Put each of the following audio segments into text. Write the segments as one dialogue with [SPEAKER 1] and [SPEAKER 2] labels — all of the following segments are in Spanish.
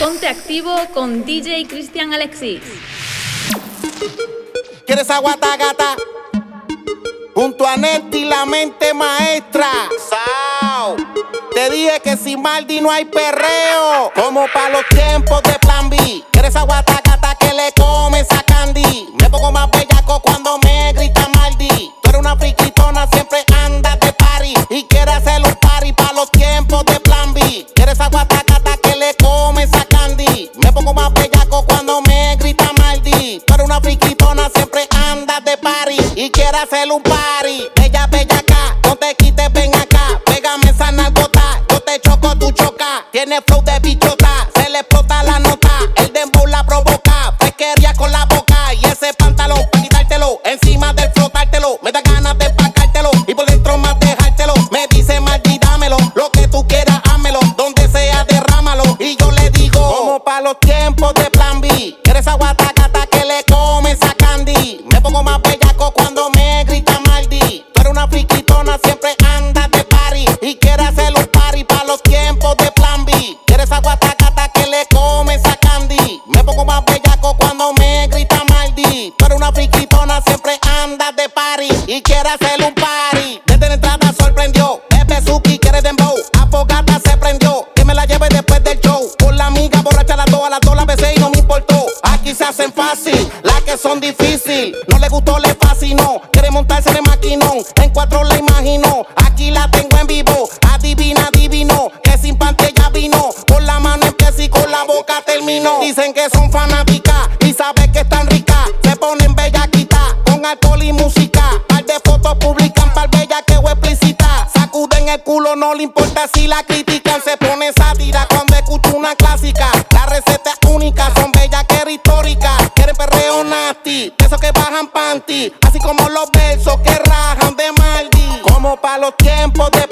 [SPEAKER 1] Ponte activo con DJ Cristian Alexis.
[SPEAKER 2] ¿Quieres aguata gata? Junto a Netty, la mente maestra. Sao. Te dije que sin Maldi no hay perreo. Como para los tiempos de plan B. ¿Quieres aguata gata que le comes a Candy? Me pongo más bellaco cuando me grita Maldi. Tú eres una friquitona, siempre andas de party. Y quieres hacer un party para los tiempos de plan B. ¿Quieres aguata gata que le comes a Candy? Me pongo más bellaco cuando me grita Maldi. Eres una friquitona, siempre andas de party. Y quieres hacer un party. Bella, bella acá, no te quites, ven acá. Pégame esa nalgota, yo te choco, tú choca. Tiene flow de bichota, hacer un party. Desde la entrada sorprendió. Pepe Suki quiere dembow. Afogata se prendió. Que me la lleve después del show. Con la amiga borracha las dos, a las dos las besé y no me importó. Aquí se hacen fácil, las que son difícil. No le gustó, le fascinó. Quiere montarse el maquinón. En cuatro la imaginó. Aquí la tengo en vivo. Adivina, adivino. Que sin panty ella vino. Con la mano empieza y con la boca terminó. Dicen que son fanáticas y sabes que están ricas. Se ponen bellaquitas con alcohol y música. Culo, no le importa si la critican. Se pone sátira cuando escucha una clásica. La receta es única, son que históricas. Quieren perreo nasty, esos que bajan panty. Así como los versos que rajan de Maldi. Como para los tiempos de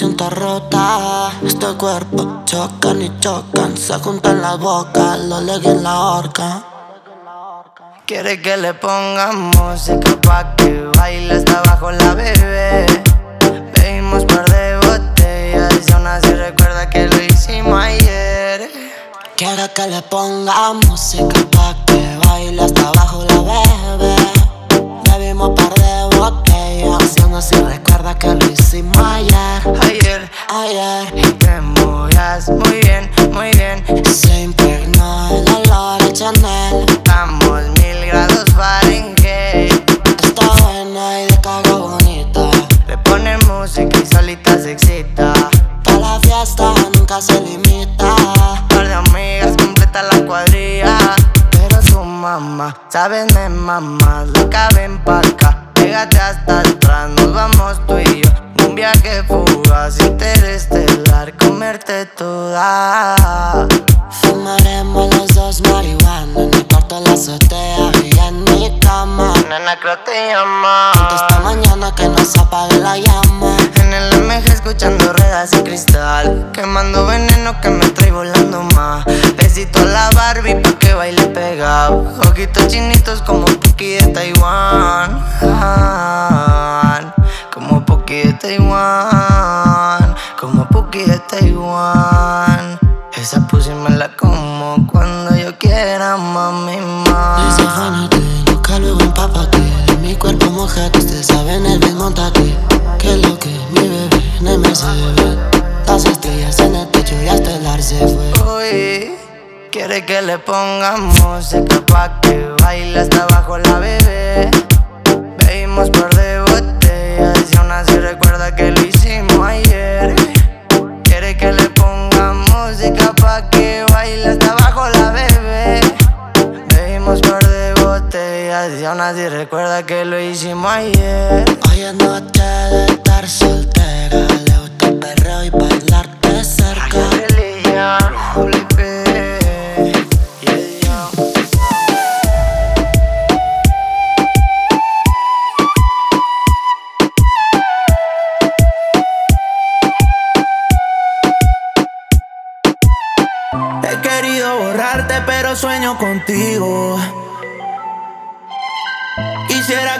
[SPEAKER 3] está rota. Este cuerpo chocan y chocan. Se juntan la boca, lo legui en la horca.
[SPEAKER 4] Quiere que le pongamos música pa' que baile hasta abajo la bebé. Bebimos par de botellas y aún así recuerda que lo hicimos ayer.
[SPEAKER 3] Quiere que le ponga música pa' que baile hasta abajo la bebé. Bebimos par de botellas y aún así recuerda que lo hicimos ayer.
[SPEAKER 4] Ayer, te movías muy bien, muy bien.
[SPEAKER 3] se impregnó el olor de Chanel.
[SPEAKER 4] Estamos mil grados Fahrenheit.
[SPEAKER 3] Está buena y de caga bonita.
[SPEAKER 4] Le ponen música y solita se excita.
[SPEAKER 3] Pa' la fiesta nunca se limita.
[SPEAKER 4] Par de amigas completa la cuadrilla. Pero tu mamá, sabes, me mamá, la caben pa' acá. Pégate hasta atrás, nos vamos tú y yo. Un viaje fugaz, interestelar, comerte toda.
[SPEAKER 3] Fumaremos los dos marihuana en el cuarto de la azotea y en mi cama.
[SPEAKER 4] Nena, creo te llama.
[SPEAKER 3] Esta mañana que no se apague la llama.
[SPEAKER 4] En el MG escuchando ruedas y cristal. Quemando veneno que me trae volando más. Besito a la Barbie pa' que baile pegado. Ojitos chinitos como Puki de Taiwán. Como Puki de Taiwán. Como Puki de Taiwán. Esa pussy me la como cuando yo quiera,
[SPEAKER 5] llama mi mamá.
[SPEAKER 3] Desafánate, nunca luego empápate. De mi cuerpo mojate, ustedes saben el bien montate. Que lo que mi bebé no me se ve. Las estrellas en el techo y hasta el se fue.
[SPEAKER 5] Uy, quiere que le pongamos música pa' que baile hasta abajo la bebé. Bebimos par de botellas y aún así recuerda que lo hicimos ayer. Quiere que le ponga música pa' que baile hasta abajo la bebé. Bebimos par de botellas y aún así recuerda que lo hicimos ayer.
[SPEAKER 3] Hoy es noche de estar soltera.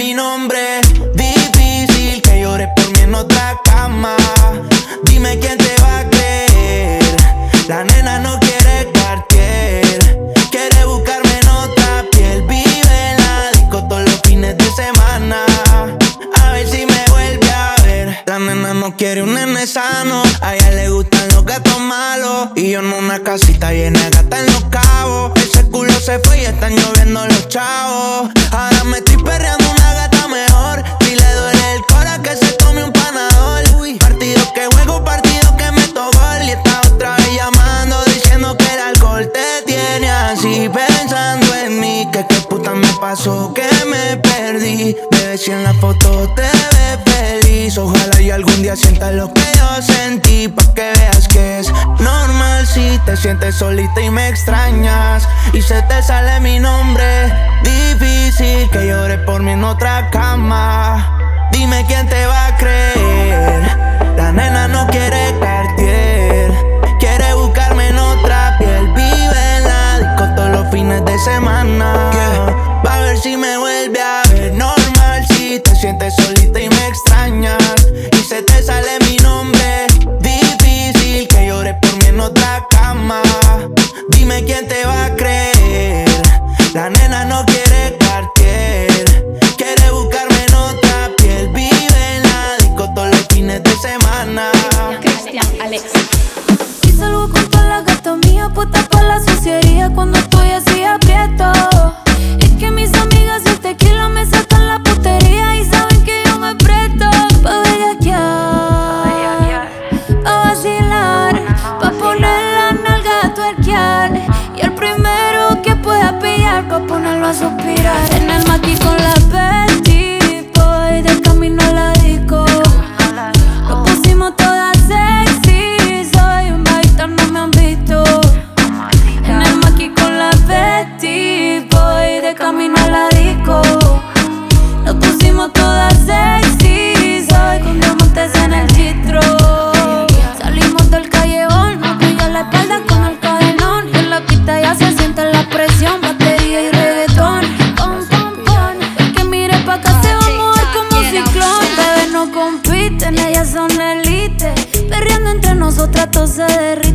[SPEAKER 6] mi nombre. Difícil que llores por mí en otra cama. Dime quién te va a creer. La nena no quiere cartier. Quiere buscarme en otra piel. Vive en la disco todos los fines de semana. A ver si me vuelve a ver. La nena no quiere un nene sano. A ella le gustan los gatos malos. Y yo en una casita llena de gatas en los cabos. Ese culo se fue y están lloviendo los chavos. Ahora me estoy perreando así. Pensando en mí, que qué puta me pasó, que me perdí. Bebé, si en la foto te ves feliz. Ojalá y algún día sientas lo que yo sentí. Pa' que veas que es normal si te sientes solita y me extrañas. Y se te sale mi nombre. Difícil que llore por mí en otra cama. Dime quién te va a creer. La nena no quiere cartier. Semana. Va a ver si me vuelve a ver. Normal si te sientes solita y me extrañas. Y se te sale mi nombre. Difícil que llores por mí en otra cama. Dime quién te va a creer. La nena no quiere cartier. Quiere buscarme en otra piel. Vive en la disco todos los fines de semana.
[SPEAKER 1] Cristian Alex.
[SPEAKER 7] Y salgo con toda la gata mía, puesta por la suciería cuando estoy así suspirar en el
[SPEAKER 6] maqui con la gato se derrite.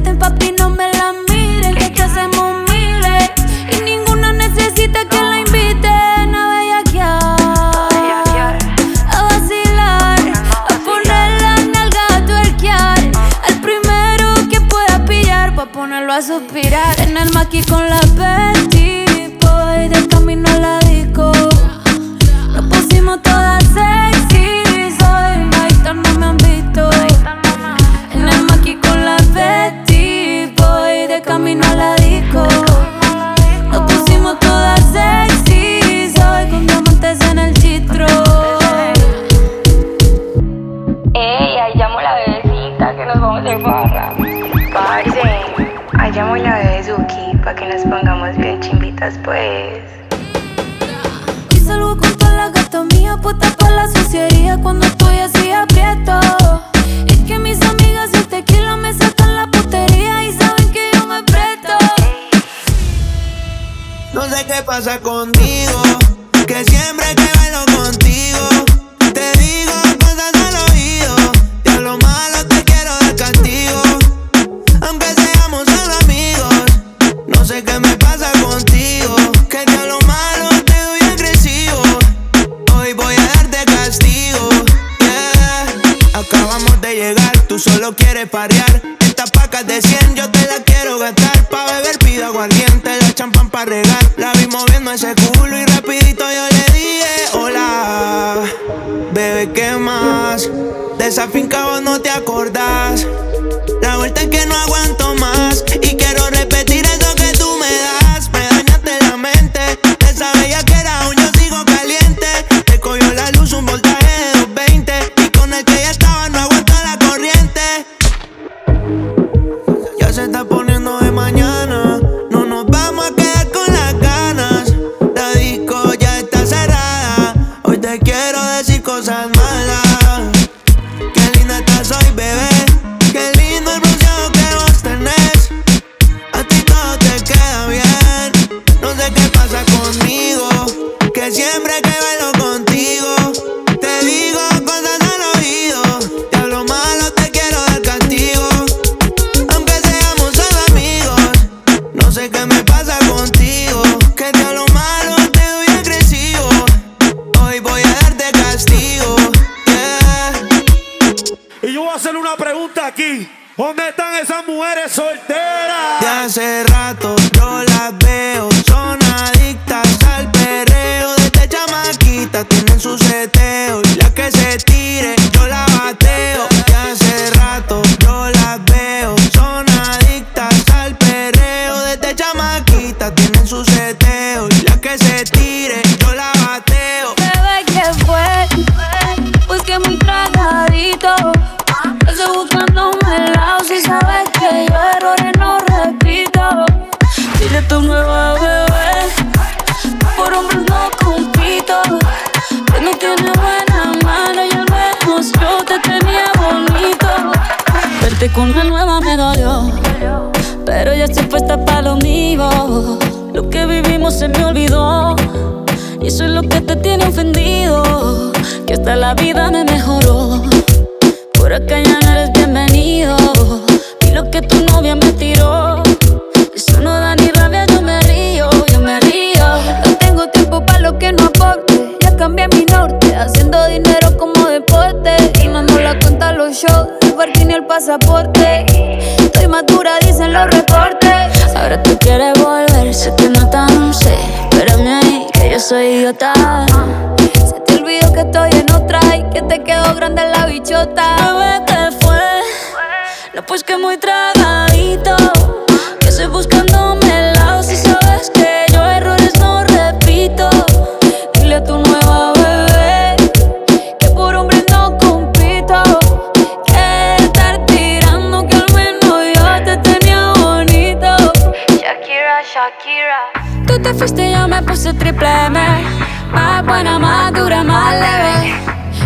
[SPEAKER 6] i'm a
[SPEAKER 7] pasaporte.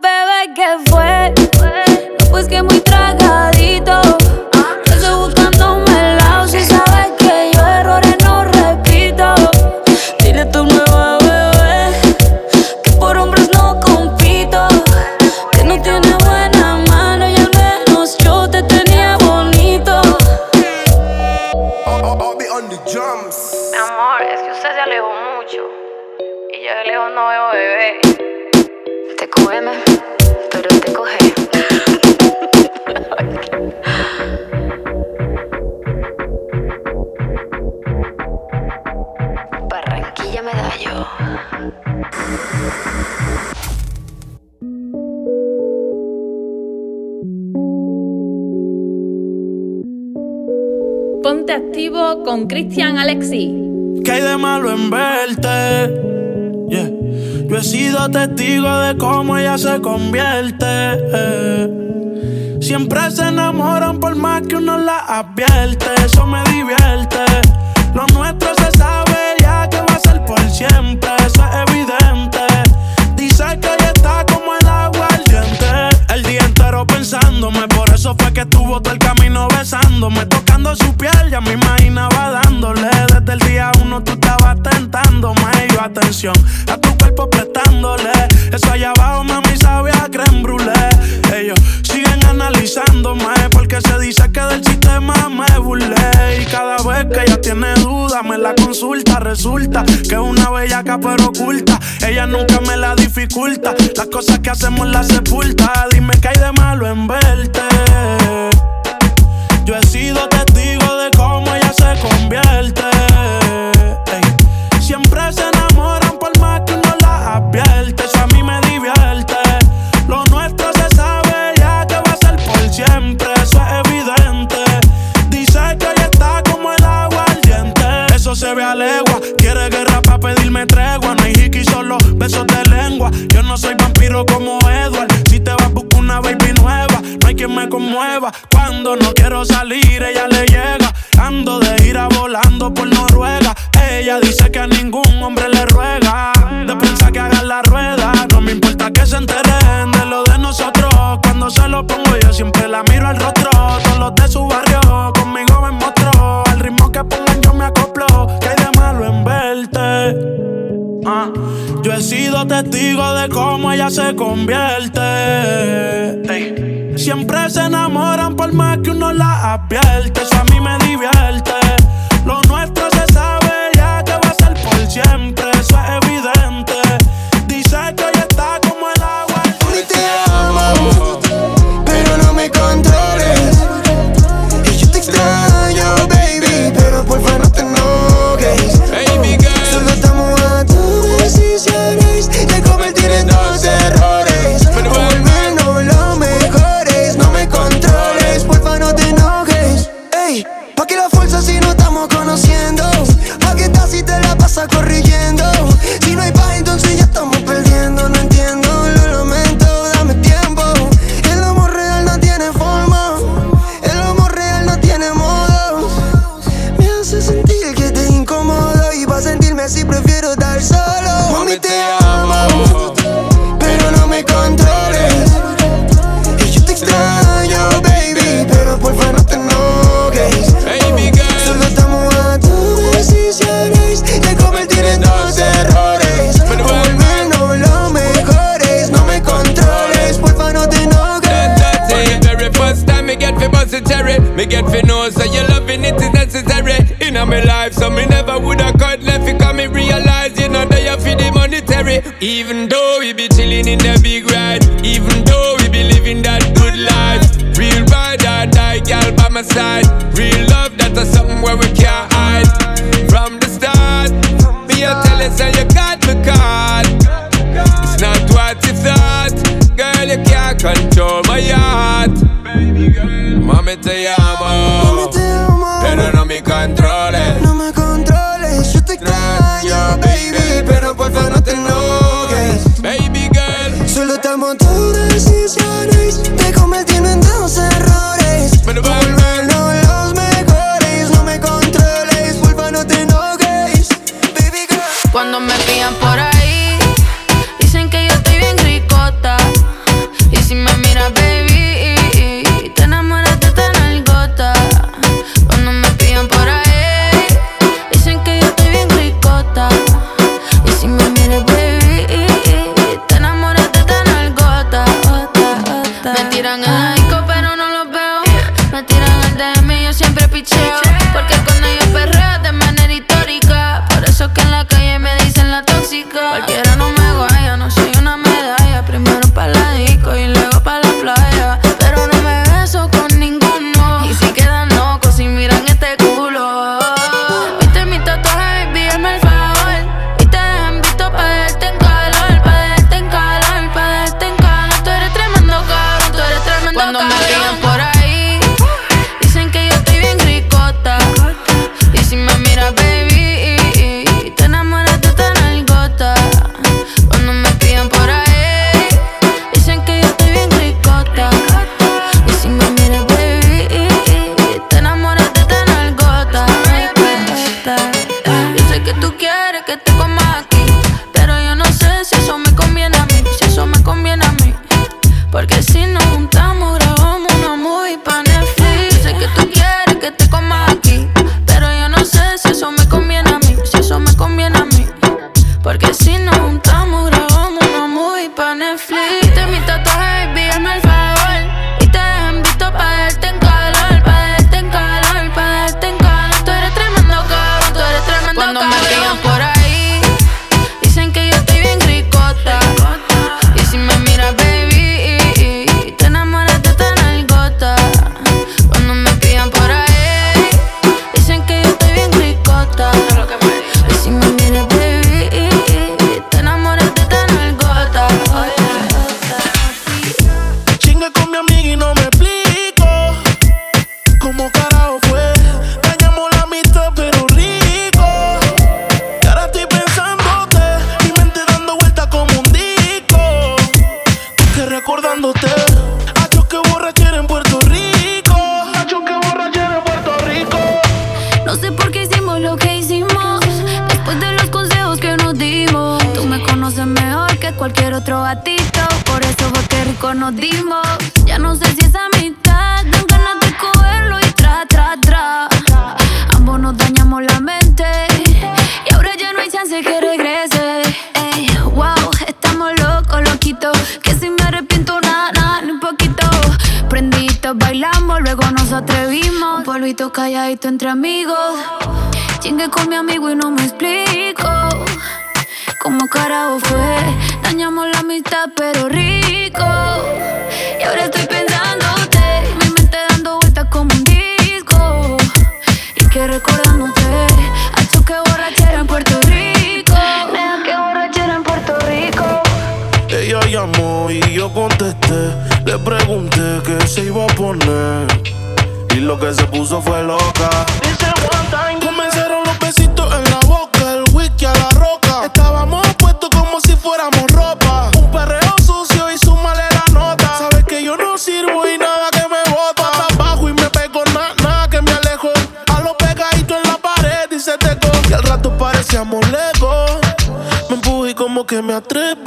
[SPEAKER 7] bebé, ¿qué fue? No, pues que muy tragadito. Yo estoy buscándome el lado, si sabes que yo errores no repito. Dile tu nueva bebé que por hombres no compito. Que no tiene buena mano y al menos yo te tenía bonito.
[SPEAKER 8] Mi amor, es que usted se alejó mucho. Y yo de lejos no veo bebé. Te
[SPEAKER 1] cúbeme. Con Cristian Alexi.
[SPEAKER 9] ¿Qué hay de malo en verte? Yeah. Yo he sido testigo de cómo ella se convierte. Siempre se enamoran por más que uno la advierte. Eso me divierte. Lo nuestro se sabe ya que va a ser por siempre. Eso es evidente. Dice que ella está como el agua al diente. El día entero pensándome. Por eso fue que el camino besándome. Tocando su piel, ya me imaginaba dándole. Desde el día uno tú estabas tentándome. Y yo, atención a tu cuerpo prestándole. Eso allá abajo, mami, sabe a creme brûlée. Ellos siguen analizándome. Porque se dice que del sistema me burlé. Y cada vez que ella tiene duda, me la consulta. Resulta que es una bellaca pero oculta. Ella nunca me la dificulta. Las cosas que hacemos las sepulta. Dime que hay de malo en verte. Yo he sido testigo de cómo ella se convierte. Quien me conmueva. Cuando no quiero salir, ella le llega. Ando de ira volando por Noruega. Ella dice que a ningún hombre le ruega. De pensar que haga la rueda. No me importa que se enteren de lo de nosotros. Cuando se lo pongo, yo siempre la miro al rostro. Todos los de su barrio conmigo me mostró. Al ritmo que pongan, yo me acoplo. Que hay de malo en verte. Ah, Yo he sido testigo de cómo ella se convierte. Siempre se enamoran por más que uno la advierte. Eso a mí me divierte. Lo nuestro se sabe ya que va a ser por siempre.
[SPEAKER 10] Me
[SPEAKER 11] get fi know so your loving it is necessary. In me life so me never woulda cut left it Cause me realize you know that you fi the monetary. Even though we be chilling in the big ride Even though we be living that good life. Real ride or die gal by my side. Real love that's something where we can't hide. From the start Me a tell you say you got me caught. It's not what you thought Girl you can't control my heart Mami te
[SPEAKER 10] Mami,
[SPEAKER 11] amo
[SPEAKER 10] te amo.
[SPEAKER 11] Pero no me controles
[SPEAKER 10] No me controles, yo te extraño, baby, pero porfa no te enojes.
[SPEAKER 11] Baby girl.
[SPEAKER 10] Solo estamos tus decisiones. De convertirme en
[SPEAKER 11] pero
[SPEAKER 6] rico. Y ahora estoy pensándote, mi mente dando vueltas como un disco.
[SPEAKER 7] Y que recordándote, a que borrachera en Puerto Rico. Nena, que borrachera en Puerto Rico.
[SPEAKER 6] Ella llamó y yo contesté, le pregunté qué se iba a poner. Y lo que se puso fue loca. que me atrevo.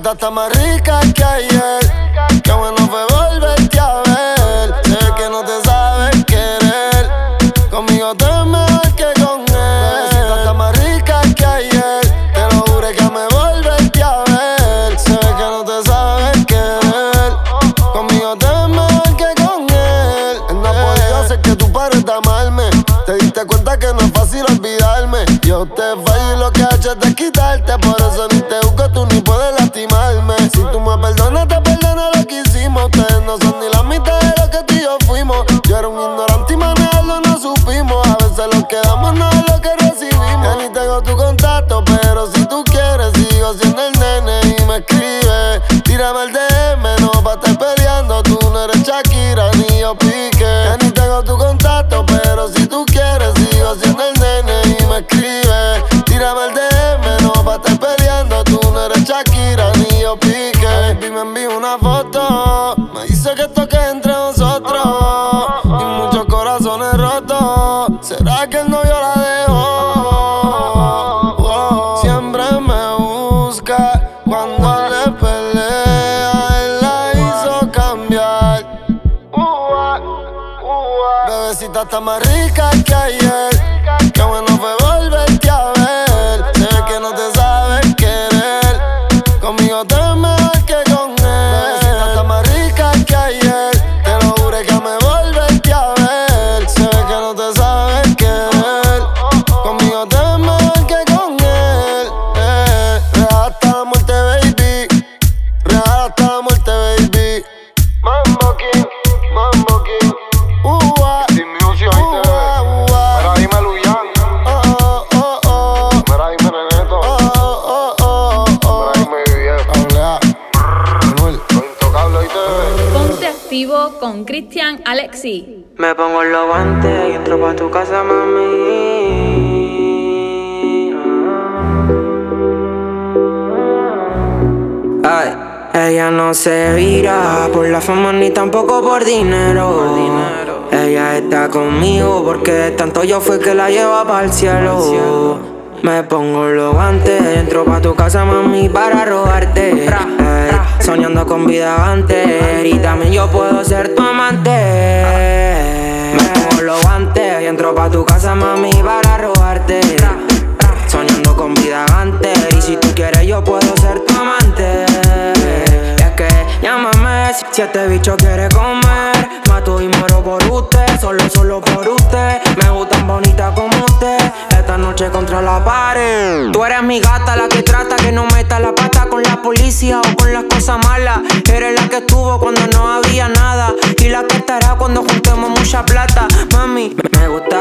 [SPEAKER 12] Bebecita está más rica que ayer. Qué bueno fue yo pique. Baby, me envío una foto. Me dice que toque entre nosotros. Y muchos corazones rotos. ¿Será que el novio la dejó? Oh, Siempre me busca cuando le pelea. Él la hizo cambiar. Bebecita está más rica que ayer. Me
[SPEAKER 5] pongo los guantes y entro pa' tu casa, mami. Ay, ella no se vira por la fama ni tampoco por dinero. Ella está conmigo porque tanto yo fui que la lleva para el cielo. Me pongo los guantes, entro pa' tu casa, mami, para robarte. Soñando con vida antes, y también yo puedo ser tu amante. Me pongo los guantes entro pa' tu casa, mami, para robarte. Soñando con vida antes, y si tú quieres, yo puedo ser tu amante. Y es que llámame si, si este bicho quiere comer. Mato y muero por usted, solo, solo por usted. Me gustan bonitas como usted. Esta noche contra la pared. Tú eres mi gata, la que trata que no meta la pata con la policía o con las cosas malas. Eres la que estuvo cuando no había nada. Y la que estará cuando juntemos mucha plata. Mami, me gusta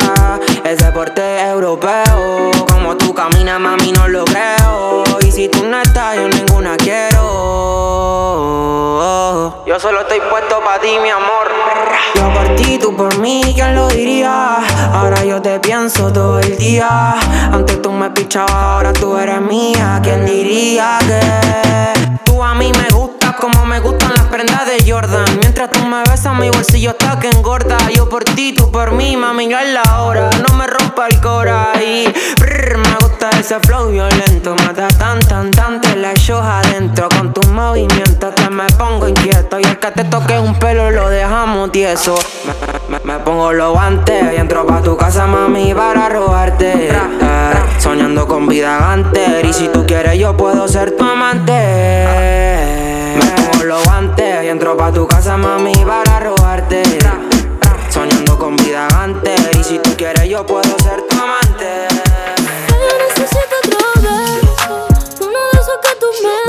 [SPEAKER 5] ese deporte europeo. Como tú caminas, mami, no lo creo. Y si tú no estás, yo ninguna quiero. Yo solo estoy puesto para ti, mi amor. Yo por ti, tú por mí, ¿quién lo diría? Ahora yo te pienso todo el día. Antes tú me pichabas, ahora tú eres mía. ¿Quién diría que tú a mí me gustas como me gustan las prendas de Jordan? Mientras tú me besas, mi bolsillo está que engorda. Yo por ti, tú por mí, mami, ya es la hora. No me rompa el cora y brr, ese flow violento. Mata tan, tan, tan, te la echas adentro. Con tus movimientos te me pongo inquieto. Y el que te toque un pelo lo dejamos tieso. Me, pongo los guantes y entro pa' tu casa, mami, para robarte. Eh, soñando con vida antes. Y si tú quieres, yo puedo ser tu amante. Me pongo los guantes y entro pa' tu casa, mami, para robarte. Soñando con vida antes. Y si tú quieres, yo puedo ser tu amante.
[SPEAKER 7] De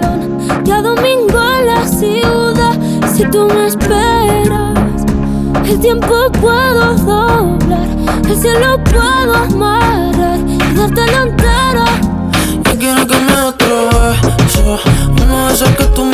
[SPEAKER 7] cada domingo a la ciudad. Si tú me esperas, el tiempo puedo doblar, el cielo puedo amarrar y darte la entera.
[SPEAKER 6] Yo quiero que me atrevas, uno de esos que tú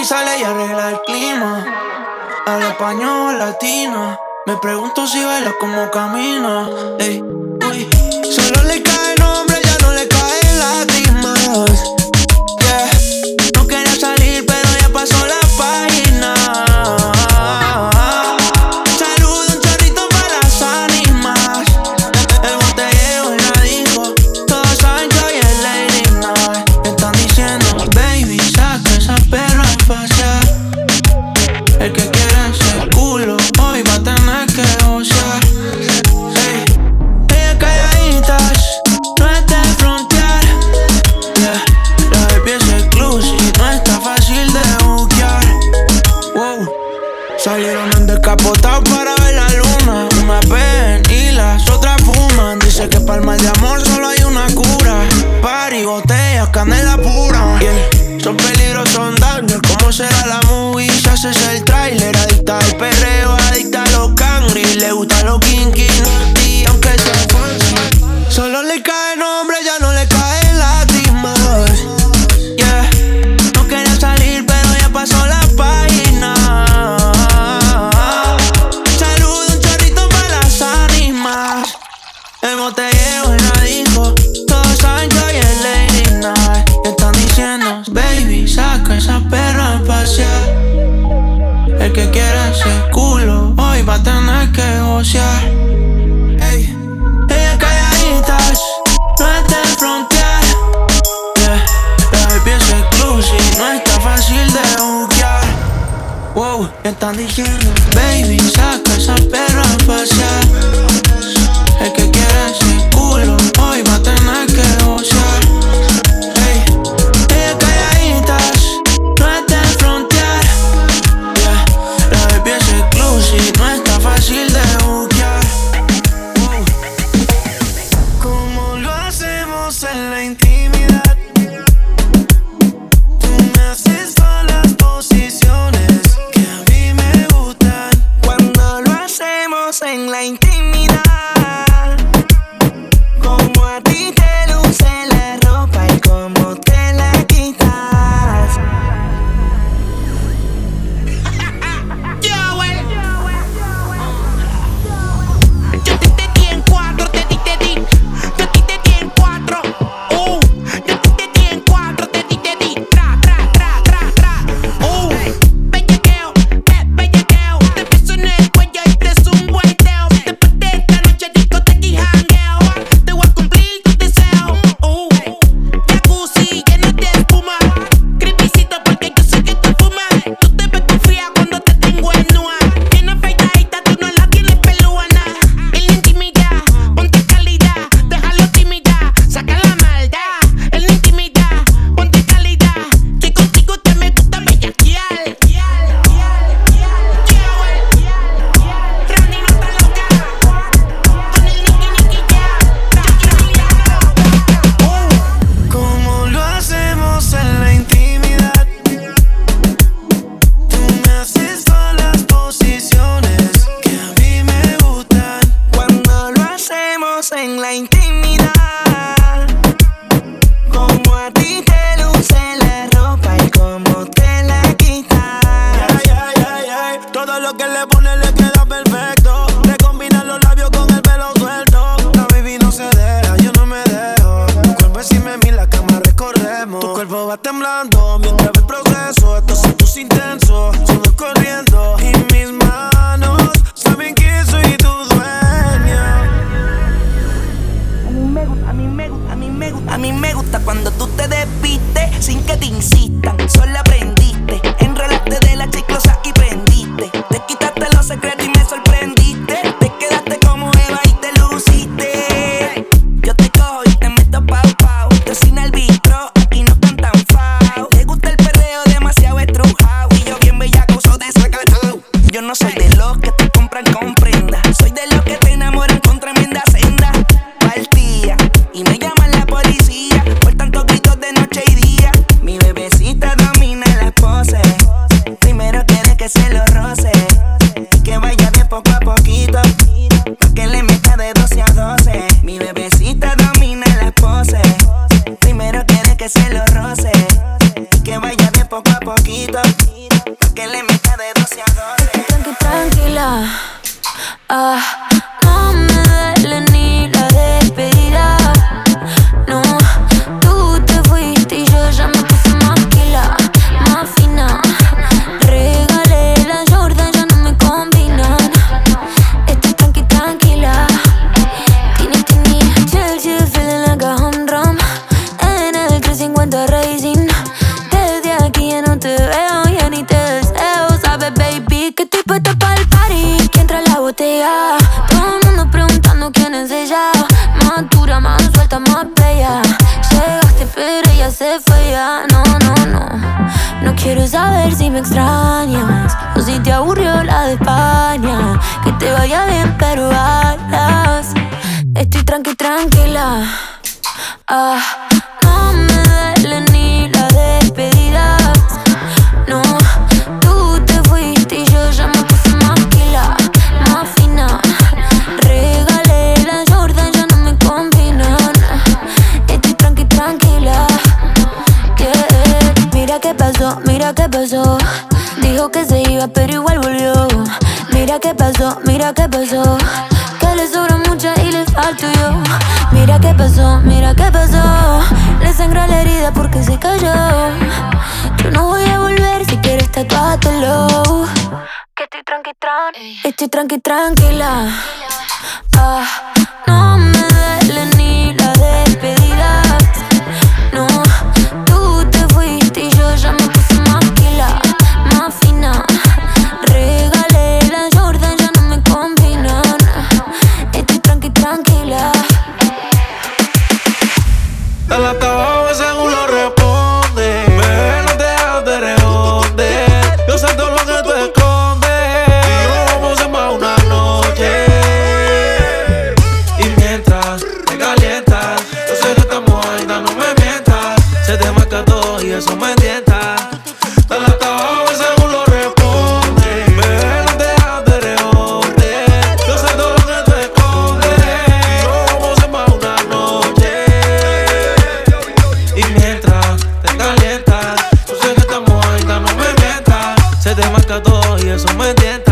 [SPEAKER 6] y sale y arregla el clima. A la español latina. Me pregunto si baila como camina. Ey, uy, solo le cae
[SPEAKER 13] lo que
[SPEAKER 14] le
[SPEAKER 7] ya Llegaste pero ya se fue ya. No, no, no. No quiero saber si me extrañas O si te aburrió la de España. Que te vaya bien pero alas Estoy tranqui, tranquila. Ah, no me duele Dijo que se iba, pero igual volvió. Mira qué pasó, mira qué pasó. Que le sobra mucha y le falto yo. Mira qué pasó, mira qué pasó. Le sangra la herida porque se cayó. Yo no voy a volver, si quieres tatuátelo. Que estoy tranqui, tranqui. Estoy tranqui, tranquila. Ah, no me duele ni la despedida. te
[SPEAKER 15] marca todo y eso me
[SPEAKER 16] tiene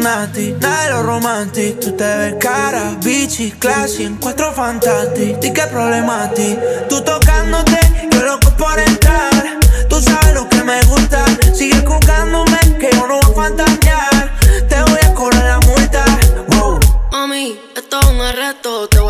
[SPEAKER 17] nasty, nada lo romantic. Tú te ves cara, bichi, classy, en cuatro fantastic. ¿Y qué problema a ti? Tú tocándote, yo loco por entrar. Tú sabes lo que me gusta. Sigue jugándome, que yo no voy a fantasear. Te voy a cobrar la multa. Wow.
[SPEAKER 10] Mami, esto es un arresto. Te voy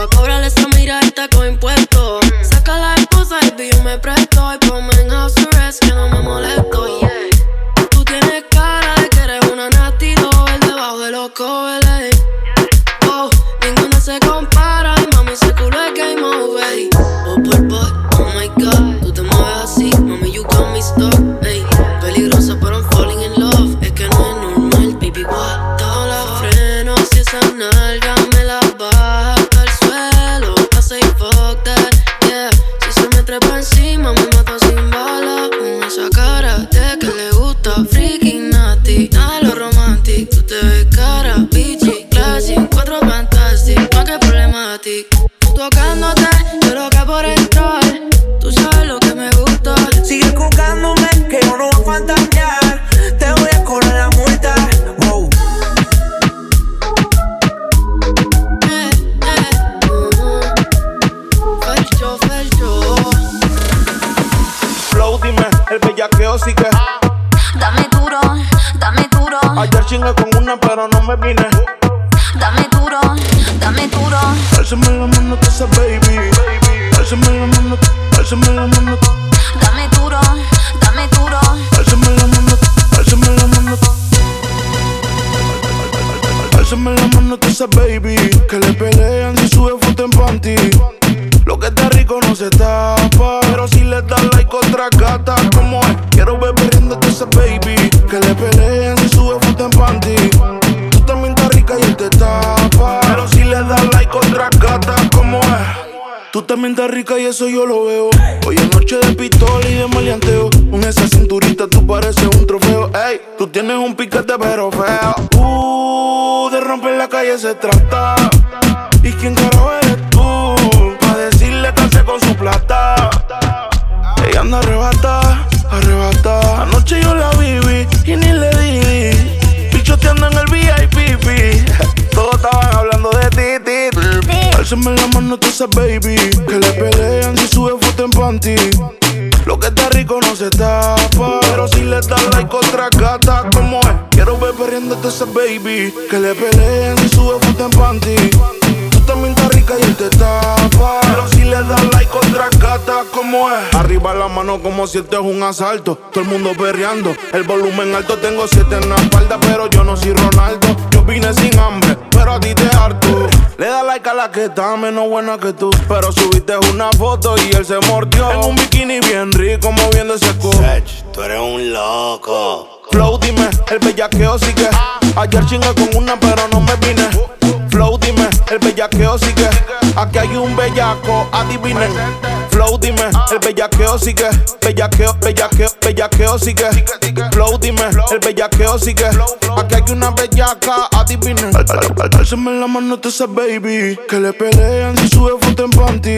[SPEAKER 10] Que le
[SPEAKER 9] pelean si sube foto en panty. Lo que está rico no se tapa. Pero si le das like otra gata, como es? Quiero ver perdiéndote esa baby. Que le pelean si sube foto en panty. Tú también él te tapa. Pero si le das like otra gata, como es? Arriba la mano como si esto es un asalto. Todo el mundo perreando. El volumen alto, tengo siete en la espalda. Pero yo no soy Ronaldo. Yo vine sin hambre, pero a ti te harto. Le da like a la que está menos buena que tú. Pero subiste una foto y él se mordió. En un bikini bien rico, moviendo ese culo.
[SPEAKER 18] Tú eres un loco.
[SPEAKER 9] Flow, dime, el bellaqueo sigue. Ayer chingué con una, pero no me vine. Flow, dime, el bellaqueo sigue. Aquí hay un bellaco, adivine. Flow, dime, el bellaqueo sigue. Bellaqueo, bellaqueo, bellaqueo sigue. Flow, dime, el bellaqueo sigue. Aquí hay una bellaca, adivine. Al- al- al- Alzame la mano de esa baby. Que le pelean si sube foto en panty.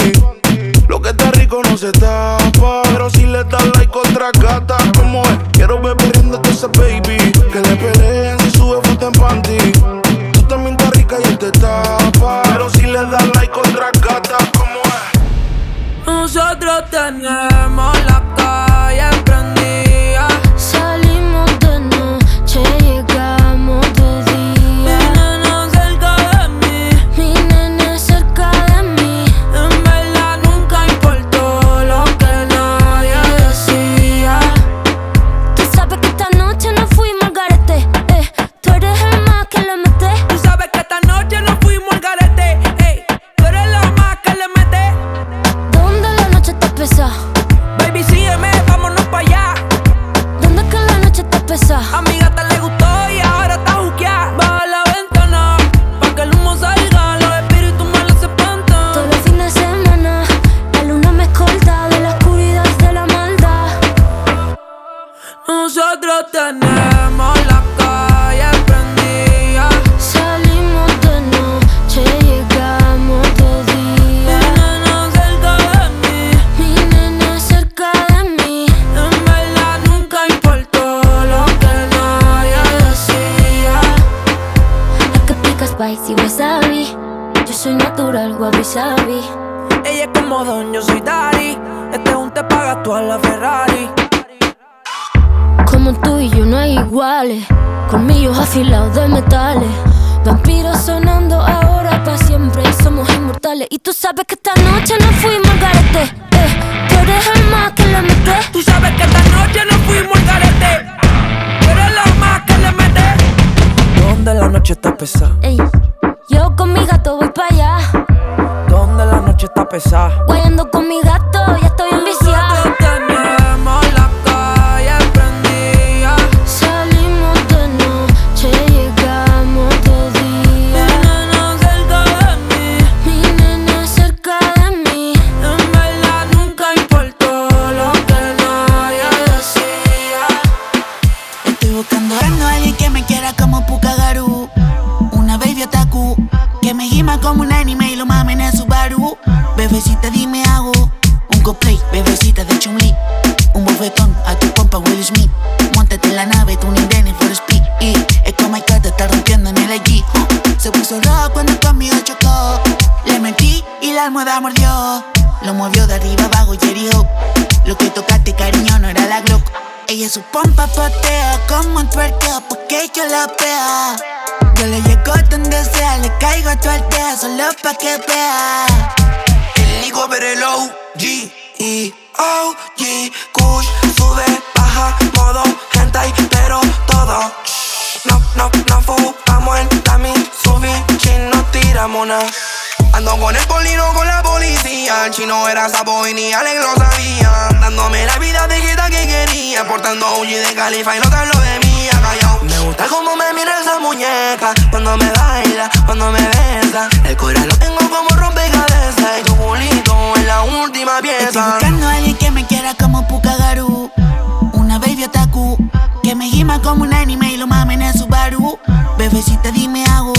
[SPEAKER 9] Lo que está rico no se tapa. Pero si le das like otra gata, como es? Quiero ver perdiéndote baby. Que le pelean si sube foto en panty. Tú también estás rica y él te tapa. Pero si le das like otra gata, como es?
[SPEAKER 17] Nosotros tenemos gata le gustó
[SPEAKER 7] Afilados de metales. Vampiros sonando ahora para siempre. Somos inmortales. Y tú sabes que esta noche
[SPEAKER 17] Lo
[SPEAKER 19] movió de arriba abajo y herió. Lo que tocaste, cariño, no era la Glock. Ella su pompa potea como un twerkeo porque yo la vea. Yo le llego donde sea, le caigo a tu aldea solo pa' que vea.
[SPEAKER 20] El Nico el OG y OG Kush sube, baja, modo hentai, pero todo. No, no, no fumamos el tami, subí, chin, no tiramos nada. Ando con el polino con la policía. El chino era sapo y ni Alex lo sabía. Dándome la vida de quita que quería. Portando OG de Califa y no te hablo de mí. Callao. Me gusta cómo me mira esa muñeca. Cuando me baila, cuando me besa. El corazón lo tengo como rompecabezas. Y tu culito es la última
[SPEAKER 19] Estoy
[SPEAKER 20] pieza.
[SPEAKER 19] buscando a alguien que me quiera como Pukagaru. Una baby otaku que me gima como un anime y lo mamen en Subaru. Bebecita, dime hago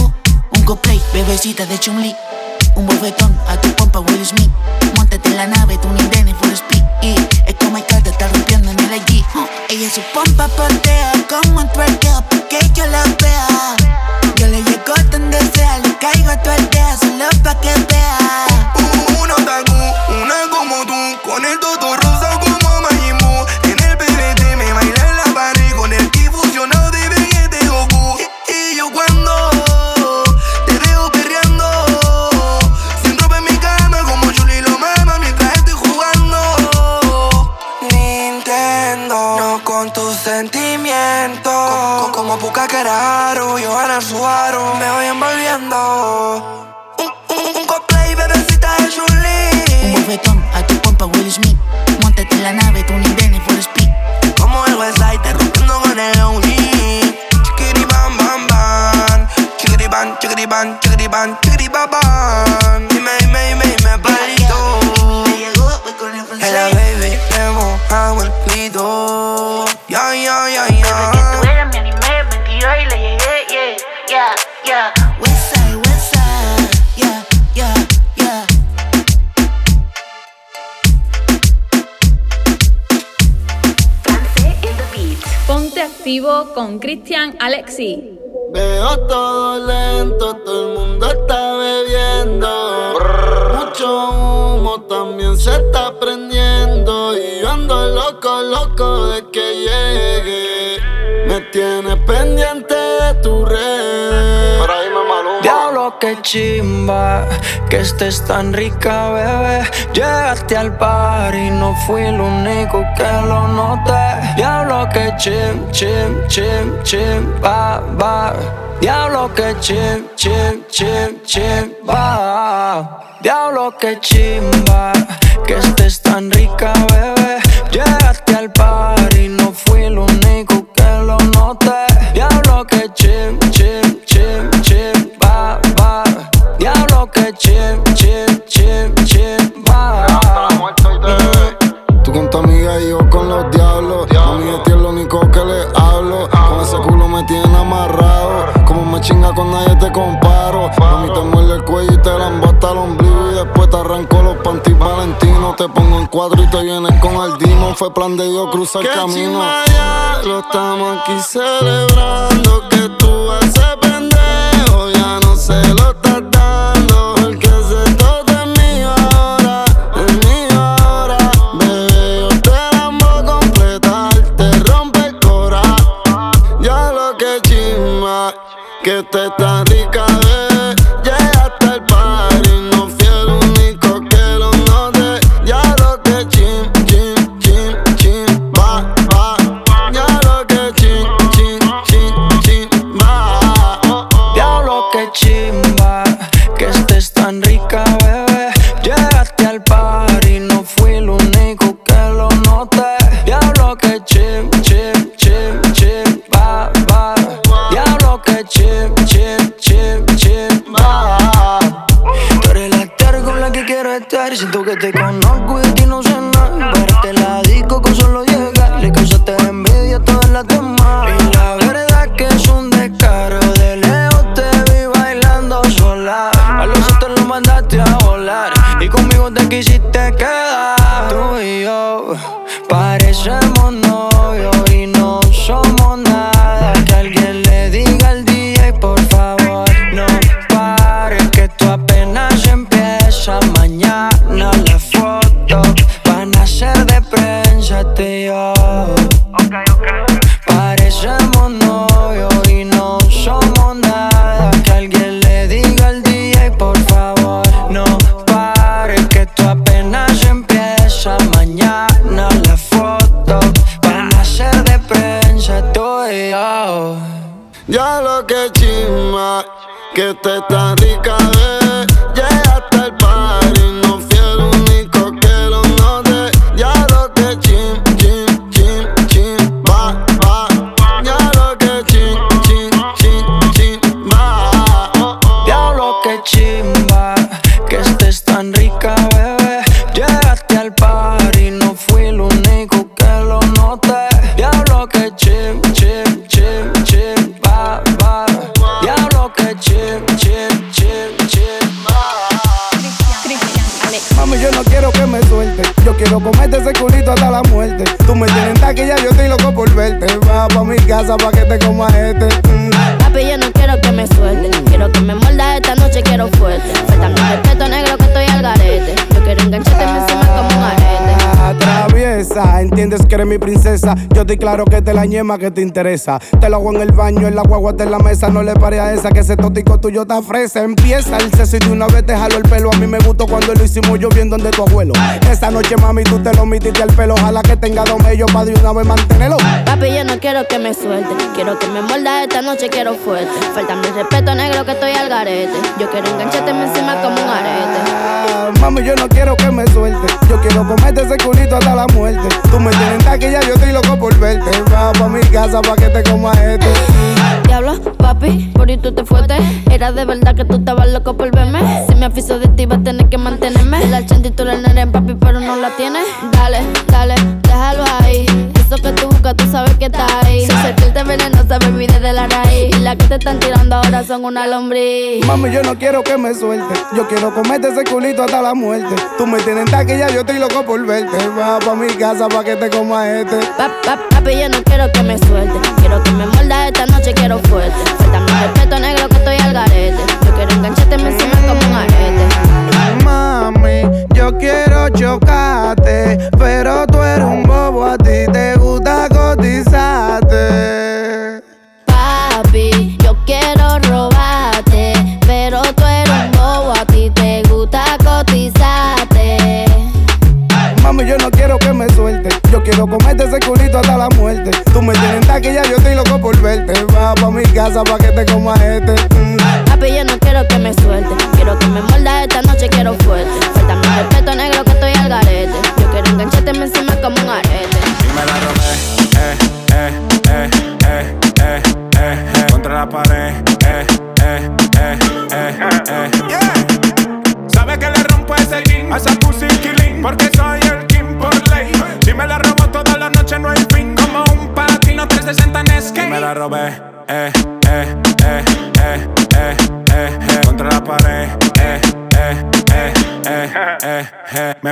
[SPEAKER 19] un cosplay, bebecita de Chun-Li. Un bofetón a tu compa Will Smith. Montate en la nave, tu Nintendo for Speed. Y es como el te está rompiendo en el allí. Ella su pompa portea como un twerkeo porque yo la vea. Yo le llego donde sea, le caigo a tu aldea solo pa' que vea.
[SPEAKER 20] Con
[SPEAKER 1] Cristian Alexi.
[SPEAKER 12] Veo todo lento, todo el mundo está bebiendo. Mucho humo también se está prendiendo. Y yo ando loco, loco de que llegue. Me tienes pendiente de tu red.
[SPEAKER 21] Diablo que chimba, que estés tan rica, bebé. Llegaste al par y no fui el único que lo noté. Diablo que chim, chim, chim, chim, va, va. Diablo que chim, chim, chim, chim. Diablo que chimba, que estés tan rica, bebé. Llegaste al par y no fui el único que lo noté.
[SPEAKER 17] Diablo que chim,
[SPEAKER 21] Te pongo en cuadro y te vienes con el demon. Fue plan de Dios cruzar el camino. Lo estamos aquí celebrando. Que tú ese pendejo ya no se lo
[SPEAKER 22] princesa. Yo estoy claro que te la ñema que te interesa. Te lo hago en el baño, en la guagua, en la mesa. No le pare a esa que ese tótico tuyo te fresa. Empieza el sexo y de una vez te jalo el pelo. A mí me gustó cuando lo hicimos yo bien donde tu abuelo. Esta noche, mami, tú te lo metiste al pelo. Ojalá que tenga dos mellos para de una vez mantenerlo.
[SPEAKER 23] Papi, yo no quiero que me suelte. Quiero que me muerda esta noche, quiero fuerte. Faltando el respeto negro que estoy al garete. Yo quiero engancharte encima como un arete.
[SPEAKER 22] Ah, Mami, yo no quiero que me suelte. Yo quiero comerte ese culito hasta la muerte. Tú me tienes taquilla, yo estoy loco por verte. Va pa' mi casa pa' que te este.
[SPEAKER 23] Diablo, papi, por ahí tú te fuiste. Era de verdad que tú estabas loco por verme. Si me afiso de ti, vas a tener que mantenerme. La chanti tú la nena, papi, pero no la tienes. Dale, dale, déjalo ahí. Eso que tú buscas, tú sabes que está ahí. Si sentirte venenosa, baby, desde la raíz. Y la que te están tirando ahora son una lombriz.
[SPEAKER 22] Mami, yo no quiero que me suelte. Yo quiero comerte ese culito hasta la muerte. Tú me tienes taquilla, yo estoy loco por verte. Va pa' mi casa pa' que te comas este.
[SPEAKER 23] Pa- pa- Papi, yo no quiero que me suelte. Quiero que me muerda esta noche, quiero fuerte. Faltando el respeto negro que estoy al garete. Yo quiero engancharte encima como un arete.
[SPEAKER 22] Mami, yo quiero chocarte,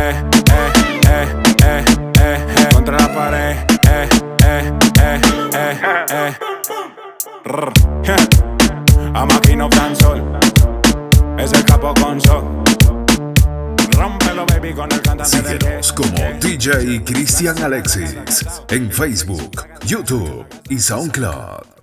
[SPEAKER 24] eh, eh, eh, eh, eh, eh Contra la pared, eh, eh, eh, eh, eh A máquina tan sol Es el capo con sol baby con el cantante
[SPEAKER 25] Síguenos como DJ Cristian Alexis en Facebook, YouTube y SoundCloud.